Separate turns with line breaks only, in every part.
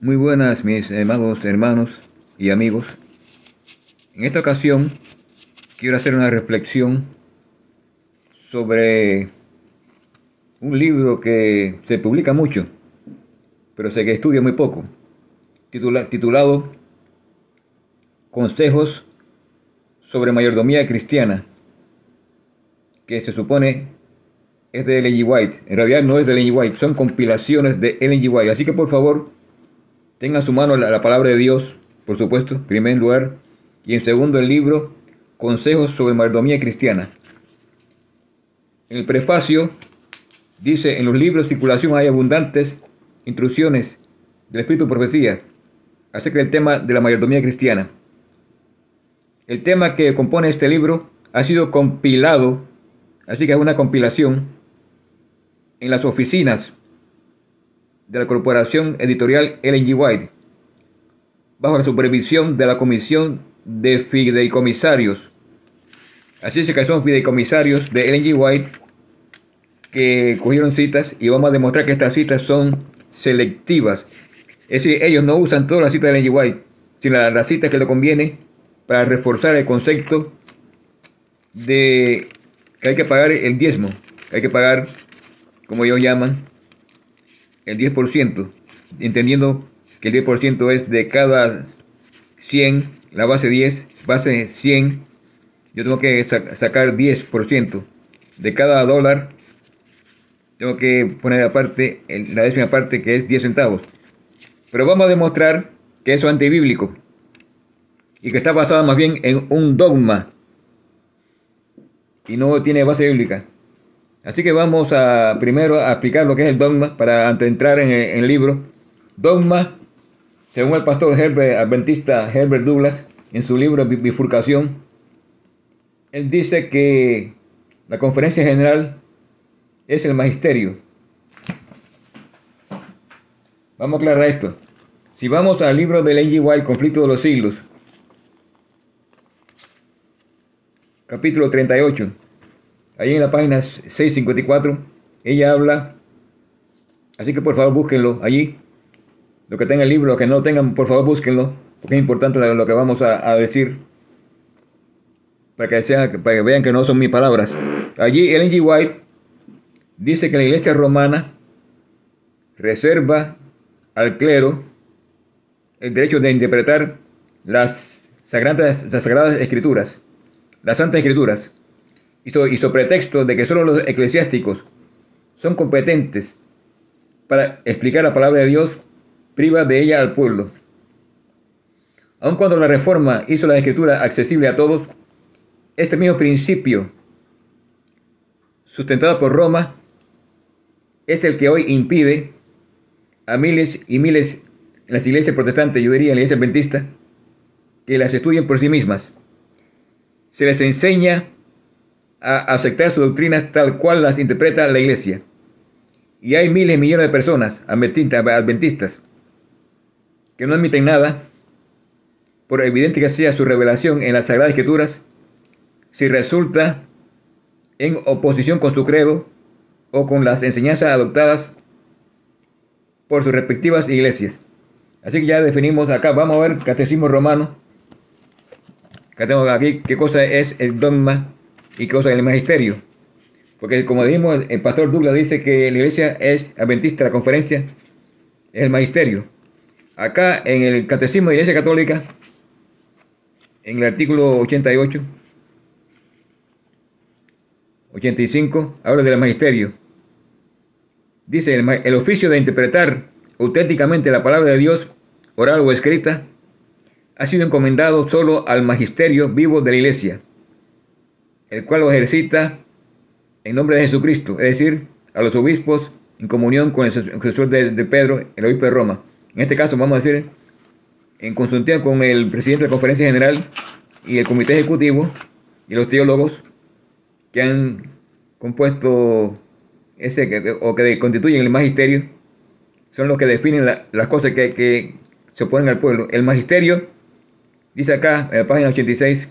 Muy buenas mis amados hermanos y amigos. En esta ocasión quiero hacer una reflexión sobre un libro que se publica mucho, pero se estudia muy poco, titulado Consejos sobre mayordomía cristiana, que se supone es de Ellen G. White. En realidad no es de Ellen G. White, son compilaciones de Ellen G. White. Así que por favor, tenga en su mano la, la palabra de Dios, por supuesto, en primer lugar, y en segundo el libro Consejos sobre mayordomía cristiana. En el prefacio dice, en los libros de circulación hay abundantes instrucciones del Espíritu de Profecía acerca del tema de la mayordomía cristiana. El tema que compone este libro ha sido compilado, así que es una compilación, en las oficinas de la Corporación Editorial Ellen. White, bajo la supervisión de la Comisión de Fideicomisarios. Así es que son fideicomisarios de Ellen. White que cogieron citas y vamos a demostrar que estas citas son selectivas. Es decir, ellos no usan todas las citas de Ellen. White, sino las, citas que le conviene para reforzar el concepto de que hay que pagar el diezmo, hay que pagar, como ellos llaman, el 10%, entendiendo que el 10% es de cada 100, la base 10, base 100, yo tengo que sacar 10%. De cada dólar, tengo que poner aparte la décima parte que es 10 centavos. Pero vamos a demostrar que eso es antibíblico y que está basado más bien en un dogma y no tiene base bíblica. Así que vamos a primero a explicar lo que es el dogma para entrar en el, libro. Dogma, según el pastor Herbert, adventista Herbert Douglas, en su libro Bifurcación, él dice que la conferencia general es el magisterio. Vamos a aclarar esto. Si vamos al libro de Lady White, Conflicto de los Siglos, capítulo 38, Ahí en la página 654, ella habla, así que por favor búsquenlo allí. Lo que tengan el libro, lo que no lo tengan, por favor búsquenlo, porque es importante lo que vamos a, decir. Para que, que vean que no son mis palabras. Allí Ellen G. White dice que la iglesia romana reserva al clero el derecho de interpretar las sagradas, las sagradas escrituras, las santas escrituras, y, sobre pretexto de que solo los eclesiásticos son competentes para explicar la palabra de Dios, priva de ella al pueblo. Aun cuando la reforma hizo la escritura accesible a todos, este mismo principio, sustentado por Roma, es el que hoy impide a miles y miles en las iglesias protestantes, yo diría en la iglesia adventista, que las estudien por sí mismas. Se les enseña a aceptar sus doctrinas tal cual las interpreta la iglesia. Y hay miles y millones de personas adventistas que no admiten nada, por evidente que sea su revelación en las Sagradas Escrituras, si resulta en oposición con su credo o con las enseñanzas adoptadas por sus respectivas iglesias. Así que ya definimos acá, vamos a ver Catecismo Romano. Acá tengo aquí qué cosa es el dogma y cosa del magisterio. Porque como dijimos, el pastor Douglas dice que la iglesia es adventista, la conferencia es el magisterio. Acá en el Catecismo de la Iglesia Católica, en el artículo 88, 85, habla del magisterio. Dice, el, el oficio de interpretar auténticamente la palabra de Dios, oral o escrita, ha sido encomendado solo al magisterio vivo de la iglesia el cual lo ejercita en nombre de Jesucristo, es decir, a los obispos en comunión con el sucesor de, Pedro, el obispo de Roma. En este caso, vamos a decir, en consulta con el presidente de la conferencia general y el comité ejecutivo y los teólogos que han compuesto ese o que constituyen el magisterio, son los que definen las cosas que, que se oponen al pueblo. El magisterio, dice acá en la página 86,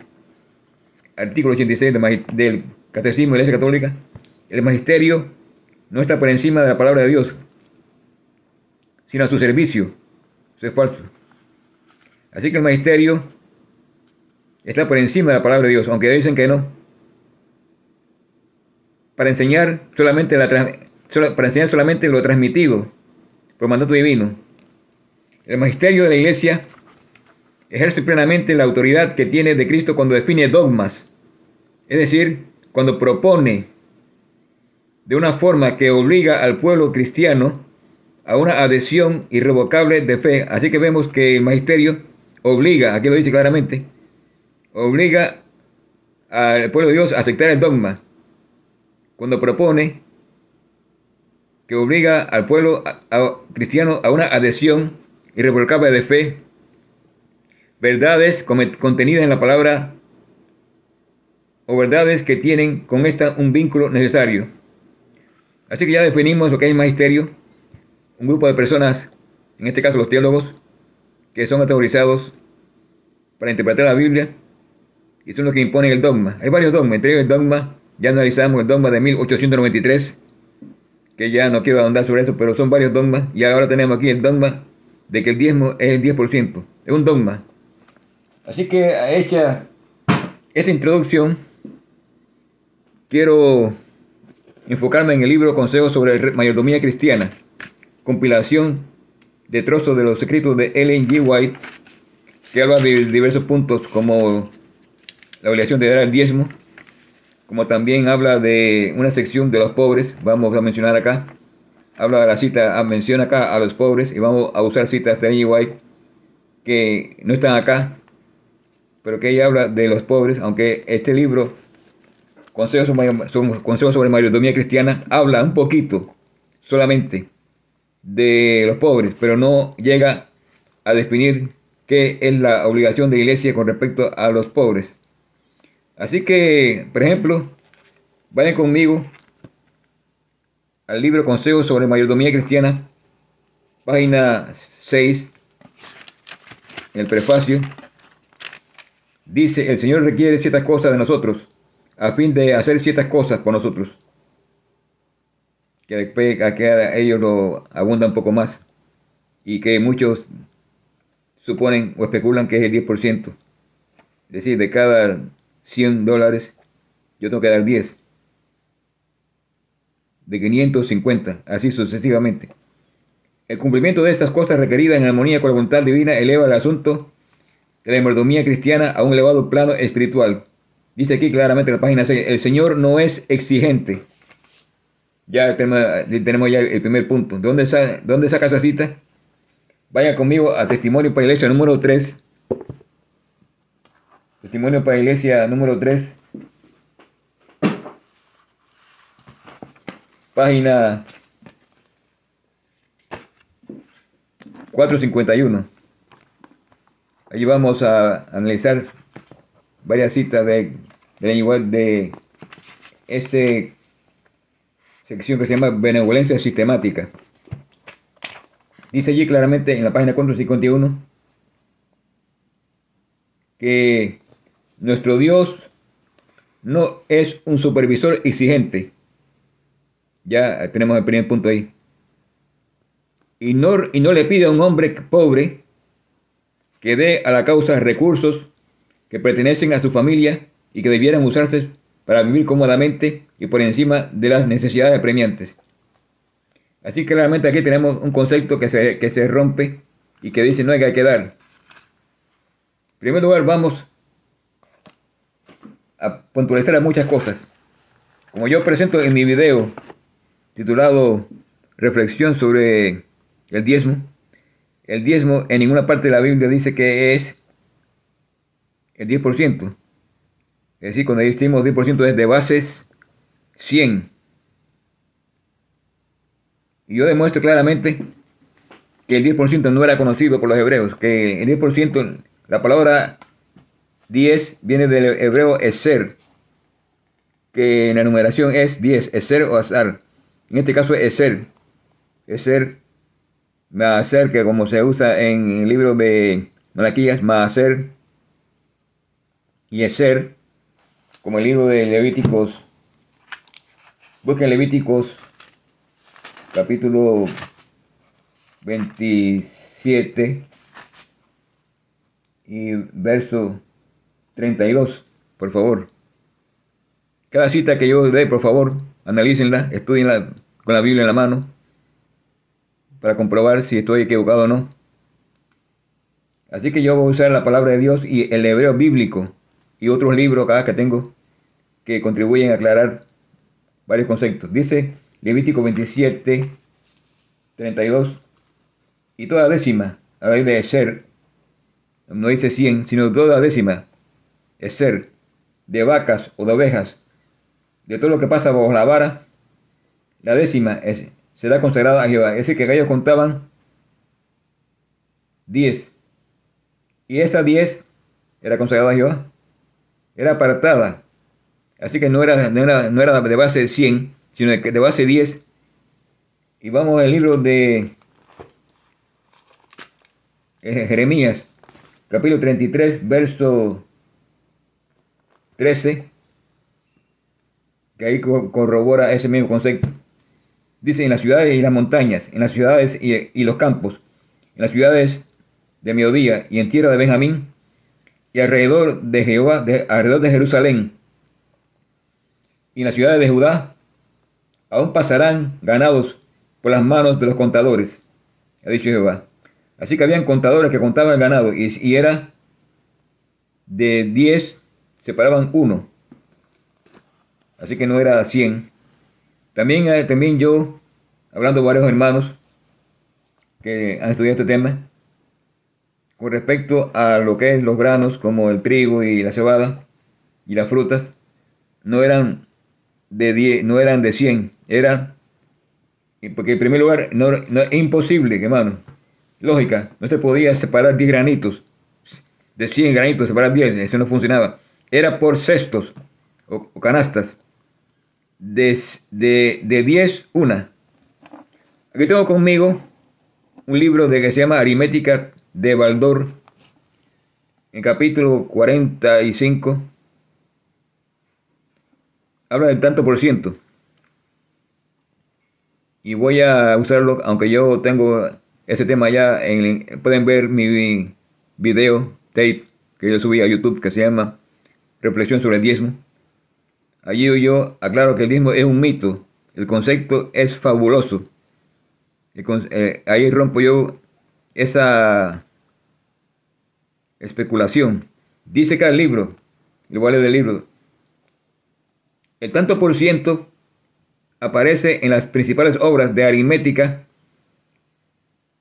artículo 86 del Catecismo de la Iglesia Católica, el magisterio no está por encima de la palabra de Dios, sino a su servicio, Eso es falso. Así que el magisterio está por encima de la palabra de Dios, aunque dicen que no. Para enseñar solamente, la, para enseñar solamente lo transmitido por mandato divino. El magisterio de la iglesia ejerce plenamente la autoridad que tiene de Cristo cuando define dogmas, es decir, cuando propone de una forma que obliga al pueblo cristiano a una adhesión irrevocable de fe. Así que vemos que el magisterio obliga, aquí lo dice claramente, obliga al pueblo de Dios a aceptar el dogma. Cuando propone que obliga al pueblo cristiano a una adhesión irrevocable de fe, verdades contenidas en la palabra o verdades que tienen con esta un vínculo necesario. Así que ya definimos lo que es magisterio, un grupo de personas, en este caso los teólogos, que son autorizados para interpretar la Biblia y son los que imponen el dogma. Hay varios dogmas, entre ellos el dogma, ya analizamos el dogma de 1893, que ya no quiero ahondar sobre eso, pero son varios dogmas, y ahora tenemos aquí el dogma de que el diezmo es el 10%, es un dogma. Así que hecha esta introducción, quiero enfocarme en el libro Consejos sobre Mayordomía Cristiana, compilación de trozos de los escritos de Ellen G. White, que habla de diversos puntos como la obligación de dar el diezmo, como también habla de una sección de los pobres, vamos a mencionar acá, habla de la cita, ah, menciona acá a los pobres y vamos a usar citas de Ellen G. White que no están acá, pero que ella habla de los pobres, aunque este libro Consejos sobre, consejos sobre mayordomía cristiana, habla un poquito solamente de los pobres, pero no llega a definir qué es la obligación de la iglesia con respecto a los pobres. Así que, por ejemplo, vayan conmigo al libro Consejos sobre mayordomía cristiana, página 6, el prefacio. Dice, el Señor requiere ciertas cosas de nosotros a fin de hacer ciertas cosas por nosotros. Que después a ellos lo abundan un poco más. Y que muchos suponen o especulan que es el 10%. Es decir, de cada 100 dólares, yo tengo que dar 10. De 550, así sucesivamente. El cumplimiento de estas cosas requeridas en armonía con la voluntad divina eleva el asunto de la mordomía cristiana a un elevado plano espiritual Dice aquí claramente en la página 6, el Señor no es exigente. Ya tenemos, ya el primer punto. ¿De dónde, dónde saca esa cita? Vaya conmigo a Testimonio para Iglesia número 3. Testimonio para Iglesia número 3. Página 451. Allí vamos a analizar varias citas de de igual de esta sección que se llama benevolencia sistemática. Dice allí claramente en la página 451 que nuestro Dios no es un supervisor exigente. Ya tenemos el primer punto ahí. Y no, y no le pide a un hombre pobre que dé a la causa recursos que pertenecen a su familia y que debieran usarse para vivir cómodamente y por encima de las necesidades apremiantes. Así que claramente aquí tenemos un concepto que se, que se rompe y que dice no hay que dar. En primer lugar vamos a puntualizar muchas cosas. Como yo presento en mi video titulado Reflexión sobre el diezmo, el diezmo en ninguna parte de la Biblia dice que es el 10%. Es decir, cuando decimos 10% es de bases 100. Y yo demuestro claramente que el 10% no era conocido por los hebreos, que el 10%, la palabra 10 viene del hebreo eser, que en la numeración es 10, eser o azar. En este caso es eser. Eser, maaser, que como se usa en el libro de Malaquías, maaser y eser, como el libro de Levíticos. Busquen Levíticos capítulo 26, 7 y verso 32, por favor. Cada cita que yo dé, por favor, analícenla, estudienla con la Biblia en la mano para comprobar si estoy equivocado o no. Así que yo voy a usar la palabra de Dios y el hebreo bíblico y otros libros que tengo que contribuyen a aclarar varios conceptos. Dice Levítico 27, 32, y toda décima, a raíz de ser, no dice 100, sino toda décima, es ser, de vacas o de ovejas, de todo lo que pasa bajo la vara, la décima es, será consagrada a Jehová. Es decir, que ellos contaban 10. Y esa 10 era consagrada a Jehová. Era apartada. Así que no era, no era, no era de base 100, sino de, de base 10. Y vamos al libro de Jeremías, capítulo 33, verso 13, que ahí corrobora ese mismo concepto. Dice, en las ciudades y las montañas, en las ciudades y, los campos, en las ciudades de mediodía y en tierra de Benjamín, y alrededor de Jehová, de, alrededor de Jerusalén, y en las ciudades de Judá, aún pasarán ganados por las manos de los contadores, ha dicho Jehová. Así que habían contadores que contaban el ganado y, y era de 10, separaban uno. Así que no era 100. También, eh, también yo, hablando de varios hermanos que han estudiado este tema, con respecto a lo que es los granos como el trigo y la cebada y las frutas, no eran de 10, no eran de 100, eran, porque en primer lugar, no, es imposible, hermano, lógica, no se podía separar 10 granitos, de 100 granitos, separar 10, eso no funcionaba. Era por cestos o, canastas, de, de, de 10 una. Aquí tengo conmigo un libro de que se llama Aritmética de Baldor, en capítulo 45, habla del tanto por ciento. Y voy a usarlo, aunque yo tengo ese tema ya, en, pueden ver mi video, tape, que yo subí a YouTube, que se llama Reflexión sobre el diezmo. Allí yo aclaro que el diezmo es un mito, el concepto es fabuloso. Eh, ahí rompo yo esa especulación. Dice cada libro, el vale del libro, el tanto por ciento aparece en las principales obras de aritmética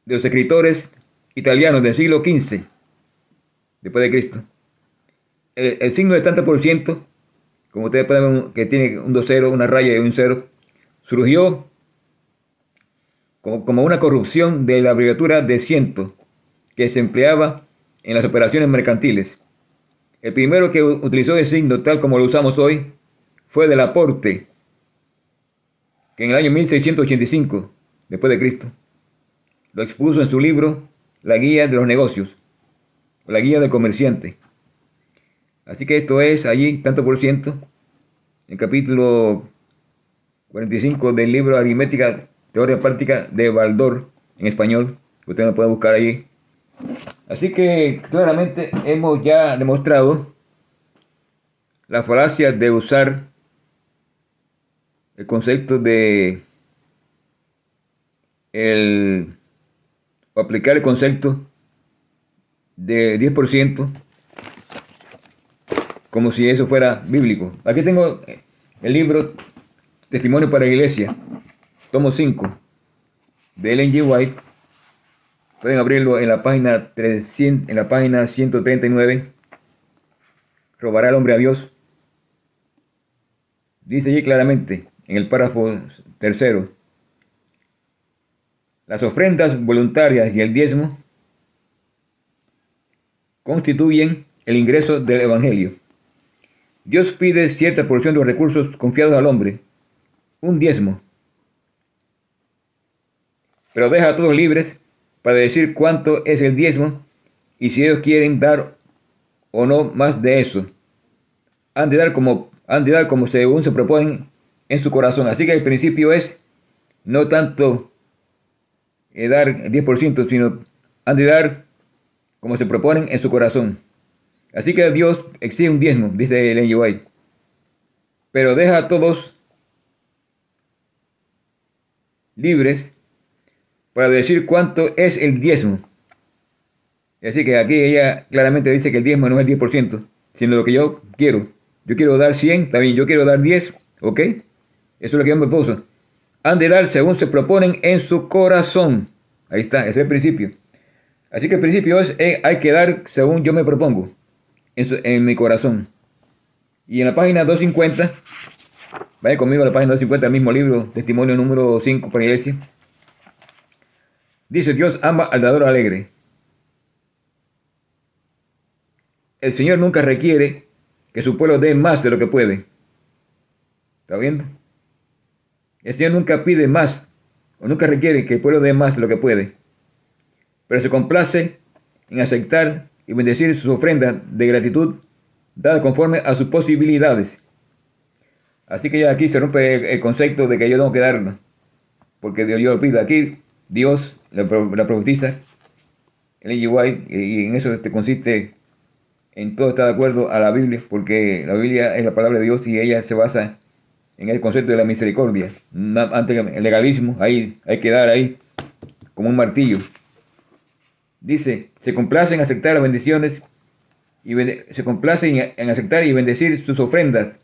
de los escritores italianos del siglo XV, después de Cristo. El, signo de tanto por ciento, como ustedes pueden ver, que tiene un 2 0, una raya y un 0, surgió como, como una corrupción de la abreviatura de ciento que se empleaba en las operaciones mercantiles. El primero que utilizó el signo tal como lo usamos hoy fue del aporte, que en el año 1685, después de Cristo, lo expuso en su libro La Guía de los Negocios, o la Guía del Comerciante. Así que esto es allí, tanto por ciento, en capítulo 45 del libro Aritmética, Teoría Práctica de Baldor, en español, usted lo puede buscar allí. Así que claramente hemos ya demostrado la falacia de usar el concepto de el o aplicar el concepto de 10% como si eso fuera bíblico. Aquí tengo el libro Testimonio para la Iglesia, tomo 5, de Ellen G. White. Pueden abrirlo en la página 300, en la página 139. Robará el hombre a Dios. Dice allí claramente, en el párrafo tercero, las ofrendas voluntarias y el diezmo constituyen el ingreso del Evangelio. Dios pide cierta porción de los recursos confiados al hombre, un diezmo, pero deja a todos libres para decir cuánto es el diezmo y si ellos quieren dar o no más de eso. Han de dar como, han de dar como según se proponen en su corazón. Así que el principio es no tanto eh, dar 10%, sino han de dar como se proponen en su corazón. Así que Dios exige un diezmo, dice el White. Pero deja a todos libres para decir cuánto es el diezmo. Así que aquí ella claramente dice que el diezmo no es el 10%, sino lo que yo quiero. Yo quiero dar 100, también yo quiero dar 10, ¿ok? Eso es lo que yo me puso. Han de dar según se proponen en su corazón. Ahí está, ese es el principio. Así que el principio es, eh, hay que dar según yo me propongo, en, en mi corazón. Y en la página 250, vaya conmigo a la página 250 el mismo libro, testimonio número 5 para iglesia. Dice, Dios ama al dador alegre. El Señor nunca requiere que su pueblo dé más de lo que puede. ¿Está viendo? El Señor nunca pide más o nunca requiere que el pueblo dé más de lo que puede. Pero se complace en aceptar y bendecir sus ofrendas de gratitud dadas conforme a sus posibilidades. Así que ya aquí se rompe el, concepto de que yo tengo que darlo. Porque Dios yo pido. Aquí Dios, la, la profetisa, el y en eso este consiste en todo estar de acuerdo a la Biblia, porque la Biblia es la palabra de Dios y ella se basa en el concepto de la misericordia. Ante el legalismo, ahí hay que dar ahí como un martillo. Dice, se complace en aceptar bendiciones y se complace en aceptar y bendecir sus ofrendas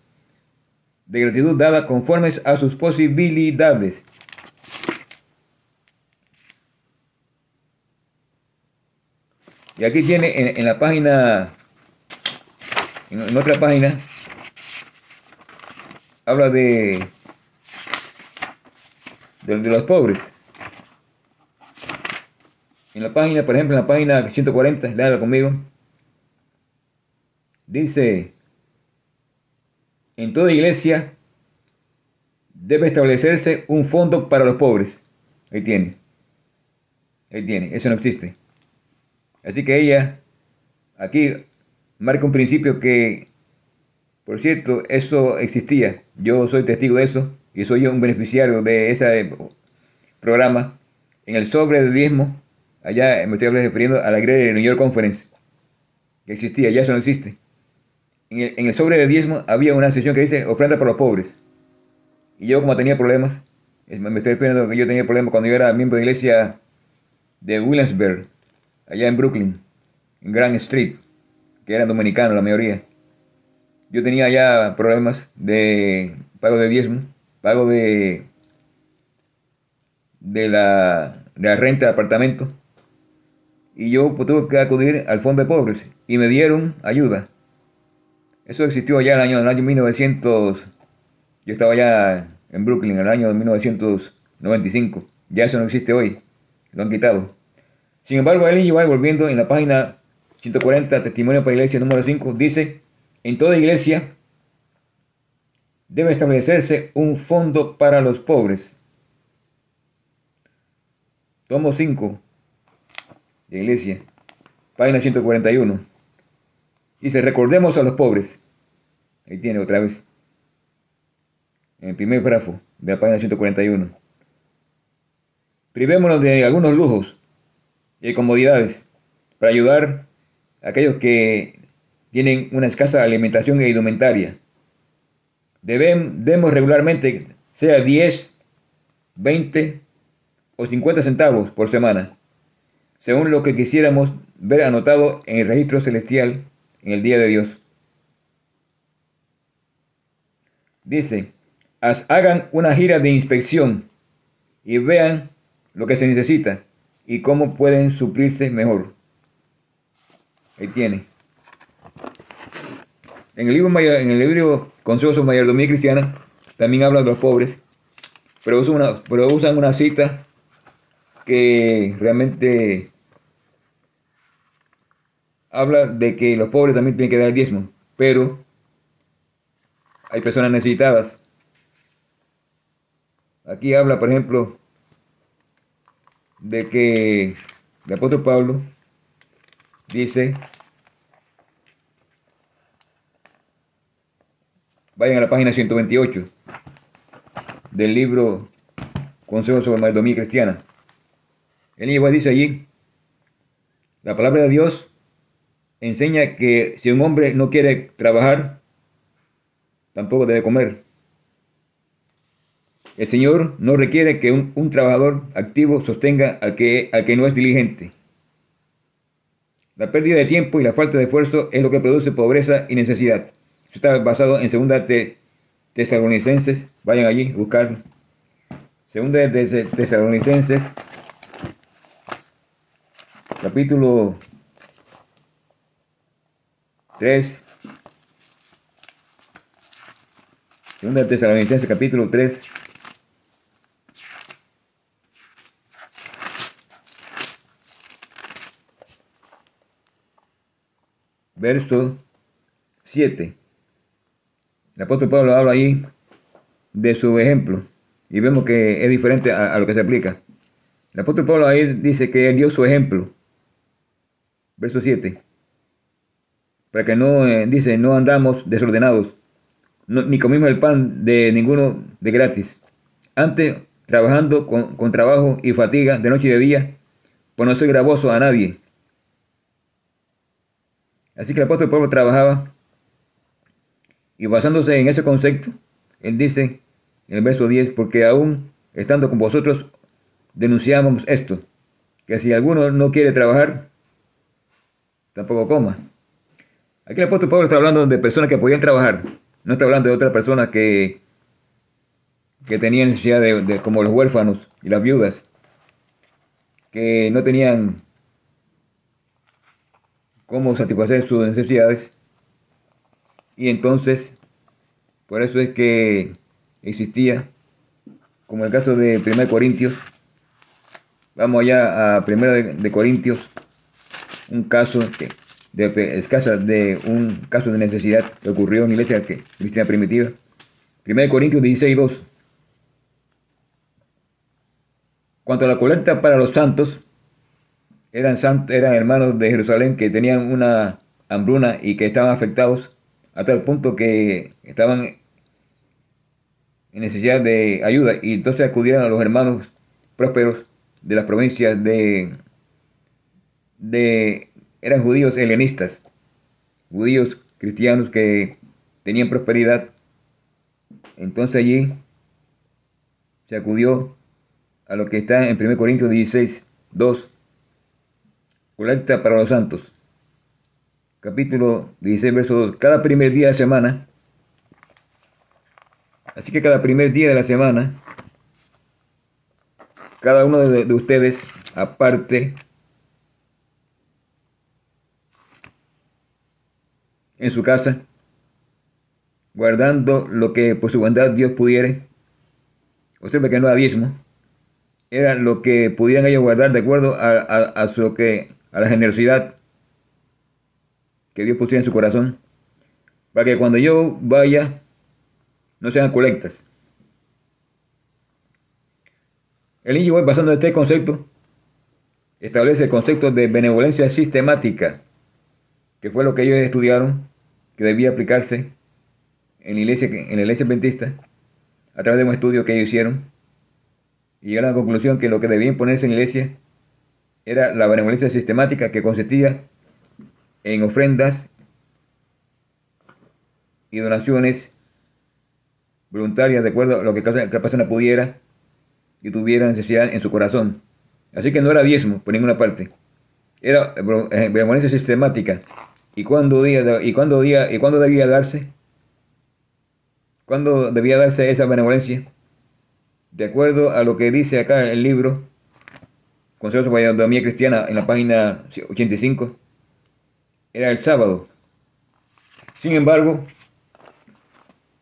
de gratitud dadas conformes a sus posibilidades. Y aquí tiene en, la página, en, otra página, habla de, de, los pobres. En la página, por ejemplo, en la página 140, léala conmigo, dice, en toda iglesia debe establecerse un fondo para los pobres. Ahí tiene. Ahí tiene. Eso no existe. Así que ella aquí marca un principio que, por cierto, eso existía. Yo soy testigo de eso y soy un beneficiario de ese programa. En el sobre de diezmo, allá me estoy refiriendo a la de New York Conference, que existía, ya eso no existe. En el, sobre de diezmo había una sección que dice ofrenda para los pobres. Y yo como tenía problemas, me estoy refiriendo que yo tenía problemas cuando yo era miembro de iglesia de Williamsburg, allá en Brooklyn, en Grand Street, que eran dominicanos la mayoría. Yo tenía ya problemas de pago de diezmo, pago de, de, la, de la renta de apartamento. Y yo pues, tuve que acudir al fondo de pobres y me dieron ayuda. Eso existió ya en el año, en el año 1900. Yo estaba ya en Brooklyn en el año 1995. Ya eso no existe hoy. Lo han quitado. Sin embargo, Ellen G. volviendo en la página 140, Testimonio para Iglesia número 5, dice, en toda iglesia debe establecerse un fondo para los pobres. Tomo 5 de Iglesia, página 141. Dice, recordemos a los pobres. Ahí tiene otra vez. En el primer párrafo de la página 141. Privémonos de algunos lujos y comodidades para ayudar a aquellos que tienen una escasa alimentación e indumentaria. Debemos regularmente, sea 10, 20 o 50 centavos por semana, según lo que quisiéramos ver anotado en el registro celestial en el día de Dios. Dice, hagan una gira de inspección y vean lo que se necesita y cómo pueden suplirse mejor. Ahí tiene. En el libro, en el libro Consejos Mayordomía Cristiana también habla de los pobres, pero usan una, pero usan una cita que realmente habla de que los pobres también tienen que dar el diezmo, pero hay personas necesitadas. Aquí habla, por ejemplo, de que el apóstol Pablo dice, vayan a la página 128 del libro Consejos sobre Maldomía Cristiana. El igual dice allí La palabra de Dios enseña que si un hombre no quiere trabajar, tampoco debe comer. El Señor no requiere que un, un trabajador activo sostenga al que, al que no es diligente. La pérdida de tiempo y la falta de esfuerzo es lo que produce pobreza y necesidad. Esto está basado en segunda de Tesalonicenses. Vayan allí, buscar. Segunda de Tesalonicenses, capítulo 3. Segunda Tesalonicenses, capítulo 3. verso 7. El apóstol Pablo habla ahí de su ejemplo y vemos que es diferente a, lo que se aplica. El apóstol Pablo ahí dice que él dio su ejemplo. Verso 7. Para que no, eh, dice, no andamos desordenados, ni comimos el pan de ninguno de gratis. Antes, trabajando con, trabajo y fatiga de noche y de día, pues no soy gravoso a nadie Así que el apóstol Pablo trabajaba y basándose en ese concepto, él dice en el verso 10, porque aún estando con vosotros denunciamos esto, que si alguno no quiere trabajar, tampoco coma. Aquí el apóstol Pablo está hablando de personas que podían trabajar, no está hablando de otras personas que, que tenían necesidad de, como los huérfanos y las viudas, que no tenían cómo satisfacer sus necesidades. Y entonces, por eso es que existía, como el caso de 1 Corintios, vamos allá a 1 de Corintios, un caso de, escasa de un caso de necesidad que ocurrió en la iglesia cristiana primitiva. 1 Corintios 16, 2. Cuanto a la colecta para los santos, eran, eran hermanos de Jerusalén que tenían una hambruna y que estaban afectados hasta el punto que estaban en necesidad de ayuda y entonces acudieron a los hermanos prósperos de las provincias de, de eran judíos helenistas, judíos cristianos que tenían prosperidad. Entonces allí se acudió a lo que está en 1 Corintios 16, 2, Colecta para los santos. Capítulo 16, verso 2. Cada primer día de semana. Así que cada primer día de la semana, cada uno de, ustedes, aparte, en su casa, guardando lo que por su bondad Dios pudiere. Observe que no era diezmo, era lo que pudieran ellos guardar de acuerdo a, a, a lo que a la generosidad que Dios pusiera en su corazón, para que cuando yo vaya no sean colectas. El basando en este concepto, establece el concepto de benevolencia sistemática, que fue lo que ellos estudiaron, que debía aplicarse en la iglesia, en la iglesia adventista, a través de un estudio que ellos hicieron, y llegaron a la conclusión que lo que debía imponerse en la iglesia era la benevolencia sistemática que consistía en ofrendas y donaciones voluntarias de acuerdo a lo que cada persona pudiera y tuviera necesidad en su corazón. Así que no era diezmo por ninguna parte. Era eh, benevolencia sistemática. ¿Y cuándo, día, y, cuándo día, ¿Y cuándo debía darse? ¿Cuándo debía darse esa benevolencia? De acuerdo a lo que dice acá el libro Consejo de Mayordomía Cristiana en la página 85, era el sábado. Sin embargo,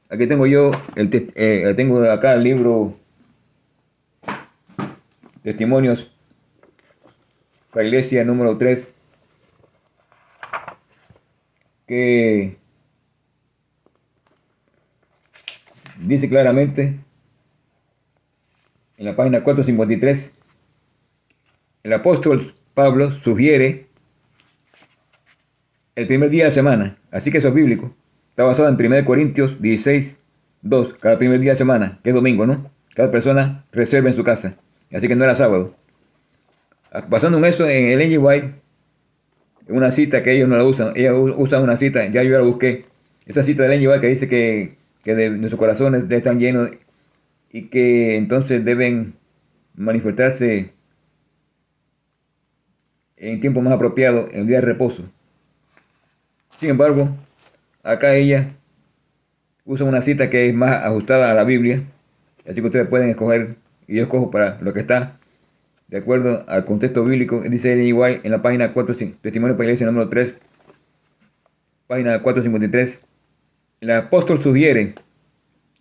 aquí tengo yo, el eh, tengo acá el libro Testimonios para Iglesia número 3, que dice claramente en la página 453 el apóstol Pablo sugiere el primer día de semana, así que eso es bíblico. Está basado en 1 Corintios 16, 2, cada primer día de semana, que es domingo, ¿no? Cada persona reserva en su casa, así que no era sábado. Basando en eso, en el White una cita que ellos no la usan. Ellos usan una cita, ya yo la busqué. Esa cita de Ellen que dice que, que de nuestros corazones están llenos y que entonces deben manifestarse en tiempo más apropiado, en el día de reposo. Sin embargo, acá ella usa una cita que es más ajustada a la Biblia, así que ustedes pueden escoger, y yo escojo para lo que está de acuerdo al contexto bíblico, dice Ellen igual en la página 4, Testimonio para la Iglesia número 3, página 453, el apóstol sugiere,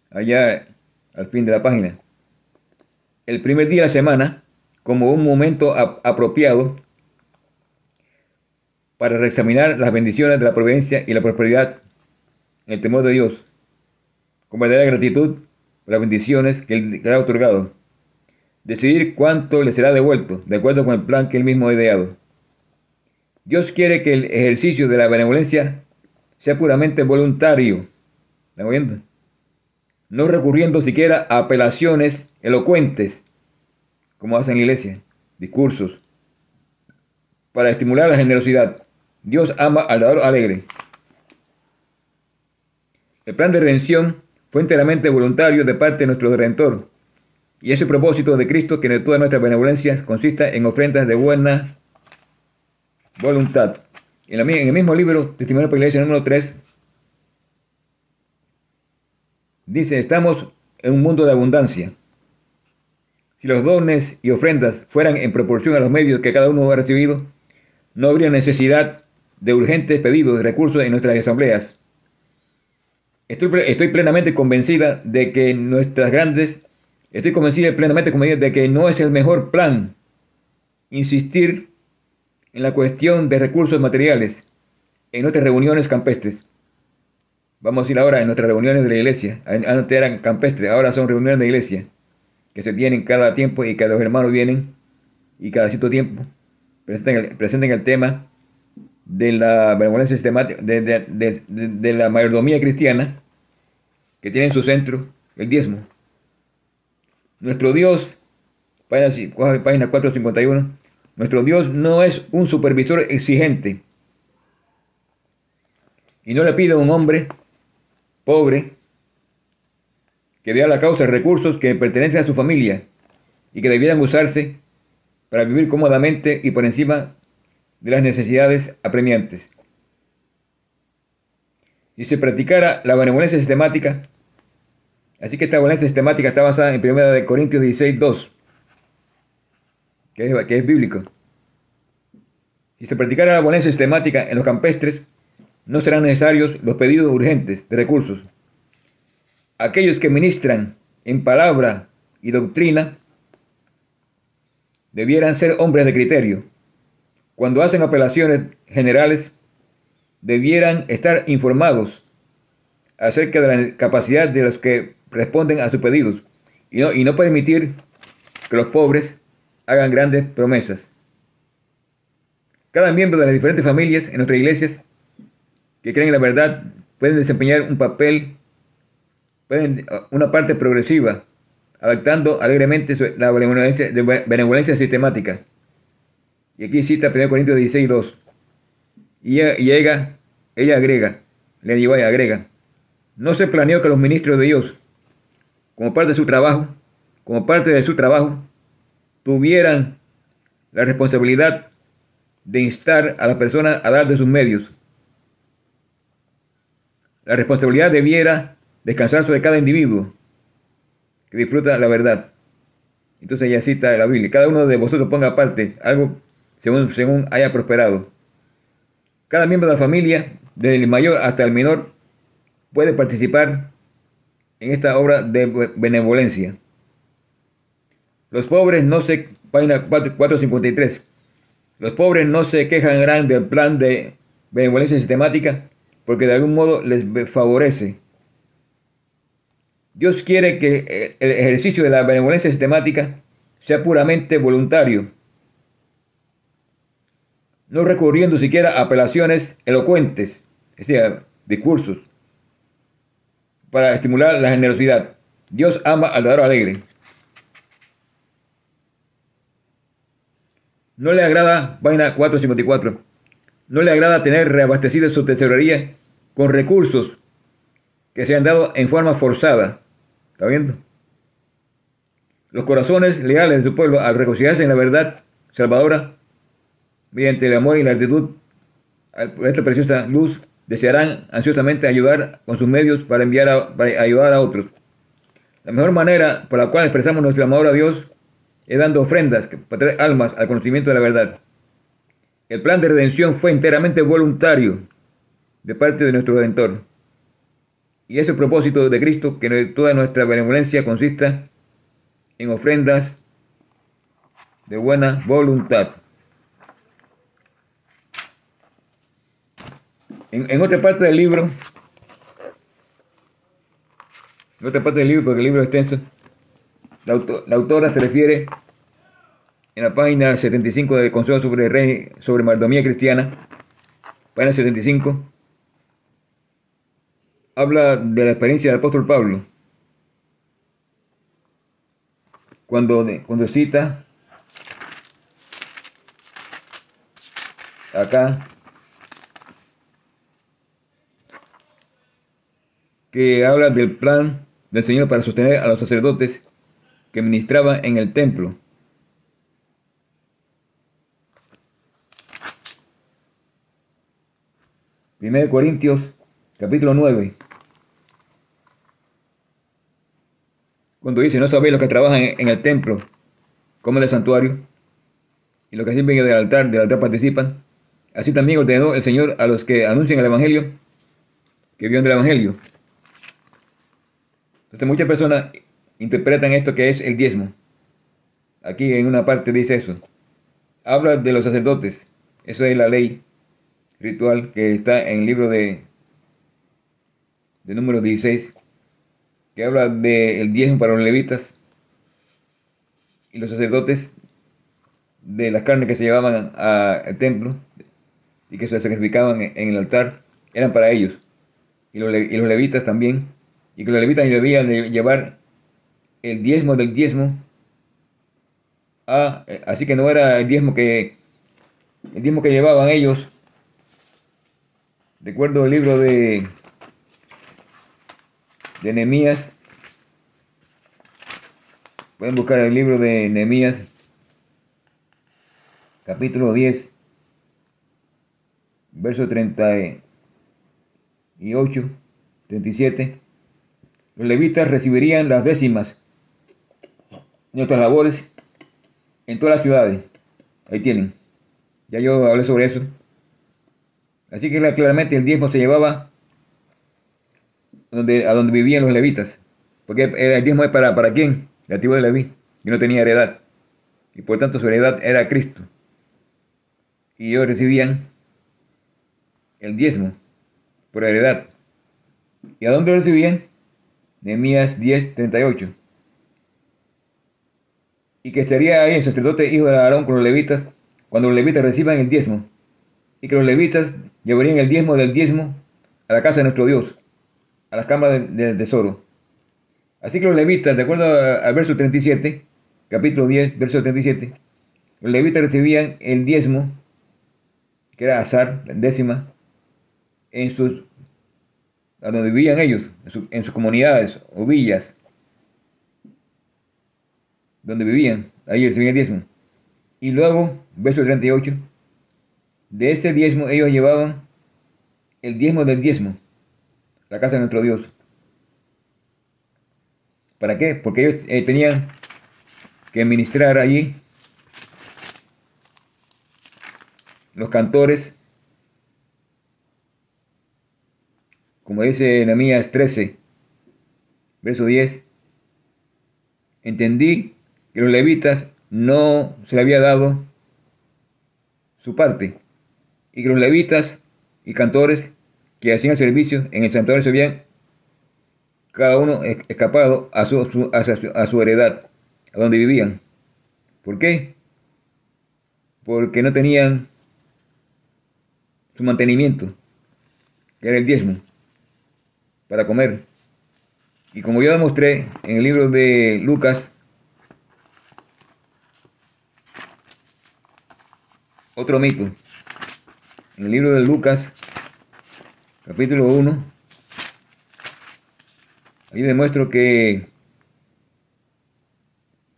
allá al fin de la página, el primer día de la semana como un momento apropiado para reexaminar las bendiciones de la providencia y la prosperidad en el temor de Dios, con verdadera gratitud por las bendiciones que Él ha otorgado. Decidir cuánto le será devuelto, de acuerdo con el plan que Él mismo ha ideado. Dios quiere que el ejercicio de la benevolencia sea puramente voluntario. ¿Están viendo? No recurriendo siquiera a apelaciones elocuentes, como hacen en la iglesia, discursos, para estimular la generosidad. Dios ama al dador alegre. El plan de redención fue enteramente voluntario de parte de nuestro Redentor, y ese propósito de Cristo que en todas nuestras benevolencias consista en ofrendas de buena voluntad. En, el mismo libro, Testimonio para la Iglesia número 3, dice, estamos en un mundo de abundancia. Si los dones y ofrendas fueran en proporción a los medios que cada uno ha recibido, no habría necesidad de urgentes pedidos de recursos en nuestras asambleas. Estoy, plenamente convencida de que nuestras grandes, estoy convencida plenamente de que no es el mejor plan insistir en la cuestión de recursos materiales en nuestras reuniones campestres. Vamos a ir ahora en nuestras reuniones de la iglesia. Antes eran campestres, ahora son reuniones de iglesia que se tienen cada tiempo y cada los hermanos vienen y cada cierto tiempo presenten el tema de la benevolencia sistemática, de, la mayordomía cristiana, que tiene en su centro el diezmo. Nuestro Dios, página, página 451, nuestro Dios no es un supervisor exigente y no le pide a un hombre pobre que dé a la causa recursos que pertenecen a su familia y que debieran usarse para vivir cómodamente y por encima de las necesidades apremiantes. Si se practicara la benevolencia sistemática, así que esta benevolencia sistemática está basada en 1 de Corintios 16, 2, que es, que es bíblico. Si se practicara la benevolencia sistemática en los campestres, no serán necesarios los pedidos urgentes de recursos. Aquellos que ministran en palabra y doctrina debieran ser hombres de criterio cuando hacen apelaciones generales, debieran estar informados acerca de la capacidad de los que responden a sus pedidos y no, y no permitir que los pobres hagan grandes promesas. Cada miembro de las diferentes familias en nuestras iglesias que creen en la verdad pueden desempeñar un papel, pueden, una parte progresiva, adaptando alegremente la benevolencia, benevolencia sistemática y aquí cita 1 Corintios 16, 2. Y ella, ella agrega, le agrega, no se planeó que los ministros de Dios, como parte de su trabajo, como parte de su trabajo, tuvieran la responsabilidad de instar a las personas a dar de sus medios. La responsabilidad debiera descansar sobre cada individuo que disfruta la verdad. Entonces ella cita la Biblia. Cada uno de vosotros ponga aparte algo según, según haya prosperado. Cada miembro de la familia, desde el mayor hasta el menor, puede participar en esta obra de benevolencia. Los pobres no se, página 453, los pobres no se quejan del plan de benevolencia sistemática porque de algún modo les favorece. Dios quiere que el ejercicio de la benevolencia sistemática sea puramente voluntario no recurriendo siquiera a apelaciones elocuentes, es decir, discursos, para estimular la generosidad. Dios ama al dador alegre. No le agrada, vaina 454, no le agrada tener reabastecida su tesorería con recursos que se han dado en forma forzada. ¿Está viendo? Los corazones leales de su pueblo, al reconciliarse en la verdad salvadora, mediante el amor y la actitud a esta preciosa luz, desearán ansiosamente ayudar con sus medios para enviar a, ayudar a otros. La mejor manera por la cual expresamos nuestro amor a Dios es dando ofrendas para traer almas al conocimiento de la verdad. El plan de redención fue enteramente voluntario de parte de nuestro Redentor. Y es el propósito de Cristo que toda nuestra benevolencia consista en ofrendas de buena voluntad. En, otra parte del libro, en otra parte del libro, porque el libro es extenso, la, autora se refiere en la página 75 del Consejo sobre Rey, sobre Mardomía Cristiana, página 75, habla de la experiencia del apóstol Pablo. Cuando, cuando cita acá que habla del plan del Señor para sostener a los sacerdotes que ministraban en el templo. Primero Corintios, capítulo 9. Cuando dice, no sabéis los que trabajan en el templo, como en el santuario, y los que sirven del altar, del altar participan. Así también ordenó el Señor a los que anuncian el Evangelio, que viven del Evangelio. Entonces muchas personas interpretan esto que es el diezmo. Aquí en una parte dice eso. Habla de los sacerdotes. Eso es la ley ritual que está en el libro de, de número 16, que habla del diezmo para los levitas y los sacerdotes de las carnes que se llevaban al templo y que se sacrificaban en el altar, eran para ellos. Y los, y los levitas también y que los levitas debían de llevar el diezmo del diezmo. a así que no era el diezmo que el diezmo que llevaban ellos. De acuerdo al libro de de Nehemías. Pueden buscar el libro de Nehemías capítulo 10 verso 38 37 los levitas recibirían las décimas nuestras labores en todas las ciudades. Ahí tienen. Ya yo hablé sobre eso. Así que claramente el diezmo se llevaba donde, a donde vivían los levitas. Porque el diezmo es para, para quién? El tribu de Leví, que no tenía heredad. Y por tanto su heredad era Cristo. Y ellos recibían el diezmo por heredad. ¿Y a dónde lo recibían? Nehemías 10, 38. Y que estaría ahí el sacerdote hijo de Aarón con los levitas cuando los levitas reciban el diezmo. Y que los levitas llevarían el diezmo del diezmo a la casa de nuestro Dios, a las cámaras del tesoro. Así que los levitas, de acuerdo al verso 37, capítulo 10, verso 37, los levitas recibían el diezmo, que era azar, décima, en sus a donde vivían ellos, en, sus comunidades o villas, donde vivían, ahí recibían el diezmo. Y luego, verso 38, de ese diezmo ellos llevaban el diezmo del diezmo, la casa de nuestro Dios. ¿Para qué? Porque ellos eh, tenían que ministrar allí los cantores como dice Nehemías 13, verso 10, entendí que los levitas no se le había dado su parte y que los levitas y cantores que hacían el servicio en el santuario se habían cada uno escapado a su, a su heredad, a donde vivían. ¿Por qué? Porque no tenían su mantenimiento, que era el diezmo para comer. Y como yo demostré en el libro de Lucas, otro mito, en el libro de Lucas, capítulo 1, ahí demuestro que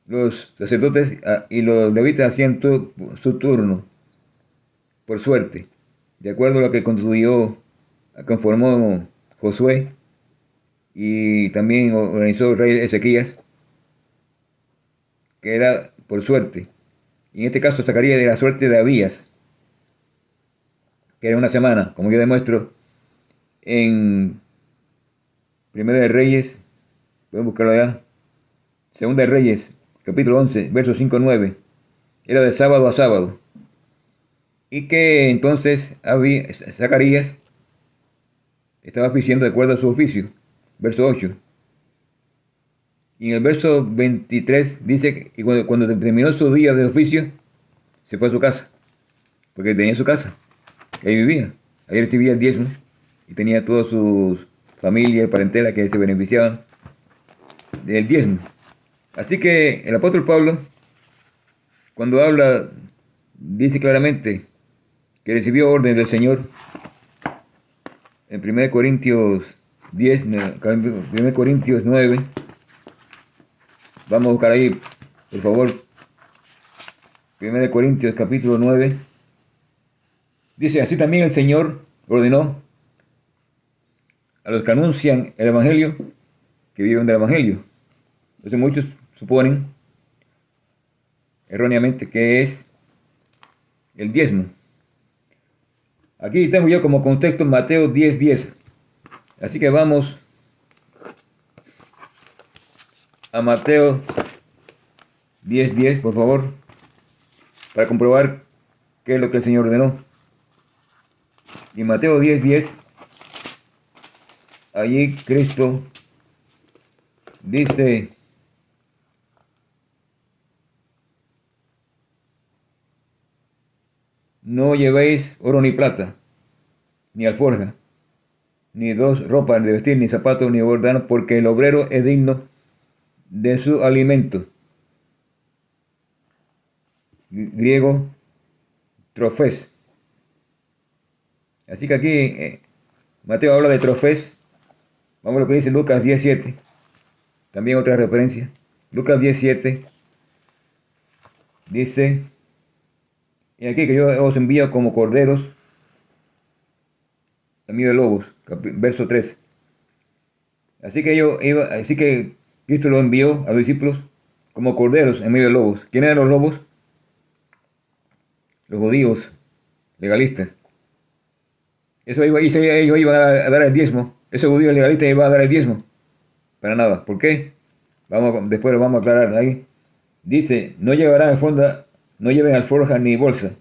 los sacerdotes ah, y los levitas hacían su turno por suerte, de acuerdo a lo que construyó, conformó Josué y también organizó el rey Ezequías, que era por suerte. Y en este caso sacaría de la suerte de Abías, que era una semana, como yo demuestro en Primera de Reyes, pueden buscarlo allá, Segunda de Reyes, capítulo 11, versos 5 9, era de sábado a sábado. Y que entonces había, Zacarías estaba oficiando de acuerdo a su oficio, verso 8. Y en el verso 23 dice que cuando, cuando terminó su día de oficio, se fue a su casa, porque tenía su casa, ahí vivía, ahí recibía el diezmo y tenía todas sus familias, parentela que se beneficiaban del diezmo. Así que el apóstol Pablo, cuando habla, dice claramente que recibió orden del Señor en 1 Corintios 10, 1 Corintios 9. Vamos a buscar ahí, por favor. 1 Corintios capítulo 9. Dice, así también el Señor ordenó a los que anuncian el Evangelio que viven del Evangelio. Entonces muchos suponen erróneamente que es el diezmo. Aquí tengo yo como contexto Mateo 10:10. 10. Así que vamos a Mateo 10:10, 10, por favor, para comprobar qué es lo que el Señor ordenó. Y Mateo 10:10, 10, allí Cristo dice, No llevéis oro ni plata, ni alforja, ni dos ropas de vestir, ni zapatos, ni bordano, porque el obrero es digno de su alimento. Griego, trofés. Así que aquí eh, Mateo habla de trofés. Vamos a lo que dice Lucas 17. También otra referencia. Lucas 17 dice y aquí que yo os envío como corderos medio de lobos, verso 3. Así que yo iba, así que Cristo lo envió a los discípulos como corderos en medio de lobos. ¿Quiénes eran los lobos? Los judíos, legalistas. Eso iba, ellos iban a dar el diezmo. Ese judío legalista iba a dar el diezmo. Para nada. ¿Por qué? Vamos, después lo vamos a aclarar ahí. Dice, no llevarán al fondo no lleven alforja ni bolsa.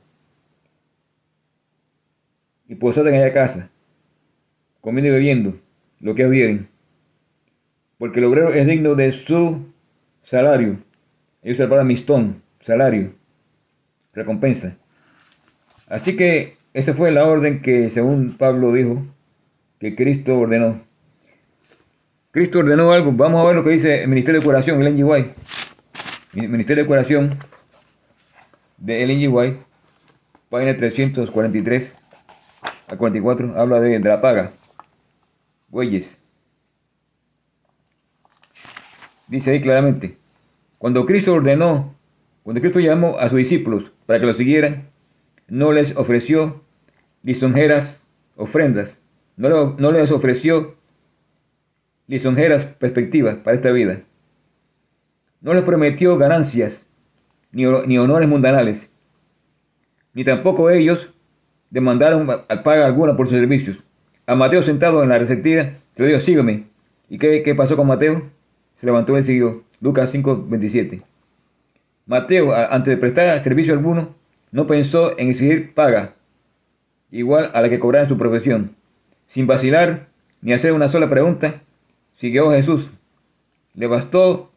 Y posad en aquella casa, comiendo y bebiendo lo que hubieren. Porque el obrero es digno de su salario. Ellos se para mistón, salario, recompensa. Así que esa fue la orden que, según Pablo dijo, que Cristo ordenó. Cristo ordenó algo. Vamos a ver lo que dice el Ministerio de Curación, el NGY. Ministerio de Curación de. White, página 343 a 44, habla de la paga. Bueyes. Dice ahí claramente, cuando Cristo ordenó, cuando Cristo llamó a sus discípulos para que lo siguieran, no les ofreció lisonjeras ofrendas, no, no les ofreció lisonjeras perspectivas para esta vida. No les prometió ganancias ni, honores mundanales, ni tampoco ellos demandaron paga alguna por sus servicios. A Mateo sentado en la receptiva, le dijo, sígueme. ¿Y qué, qué, pasó con Mateo? Se levantó y siguió. Lucas 5, 27. Mateo, antes de prestar servicio alguno, no pensó en exigir paga, igual a la que cobraba en su profesión. Sin vacilar ni hacer una sola pregunta, siguió a Jesús. Le bastó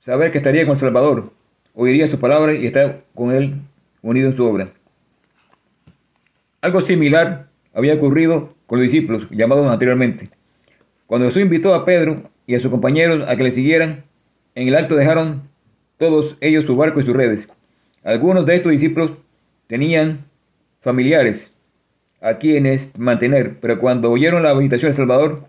saber que estaría con el Salvador, oiría sus palabras y está con él unido en su obra. Algo similar había ocurrido con los discípulos llamados anteriormente. Cuando Jesús invitó a Pedro y a sus compañeros a que le siguieran, en el acto dejaron todos ellos su barco y sus redes. Algunos de estos discípulos tenían familiares a quienes mantener, pero cuando oyeron la visitación del Salvador,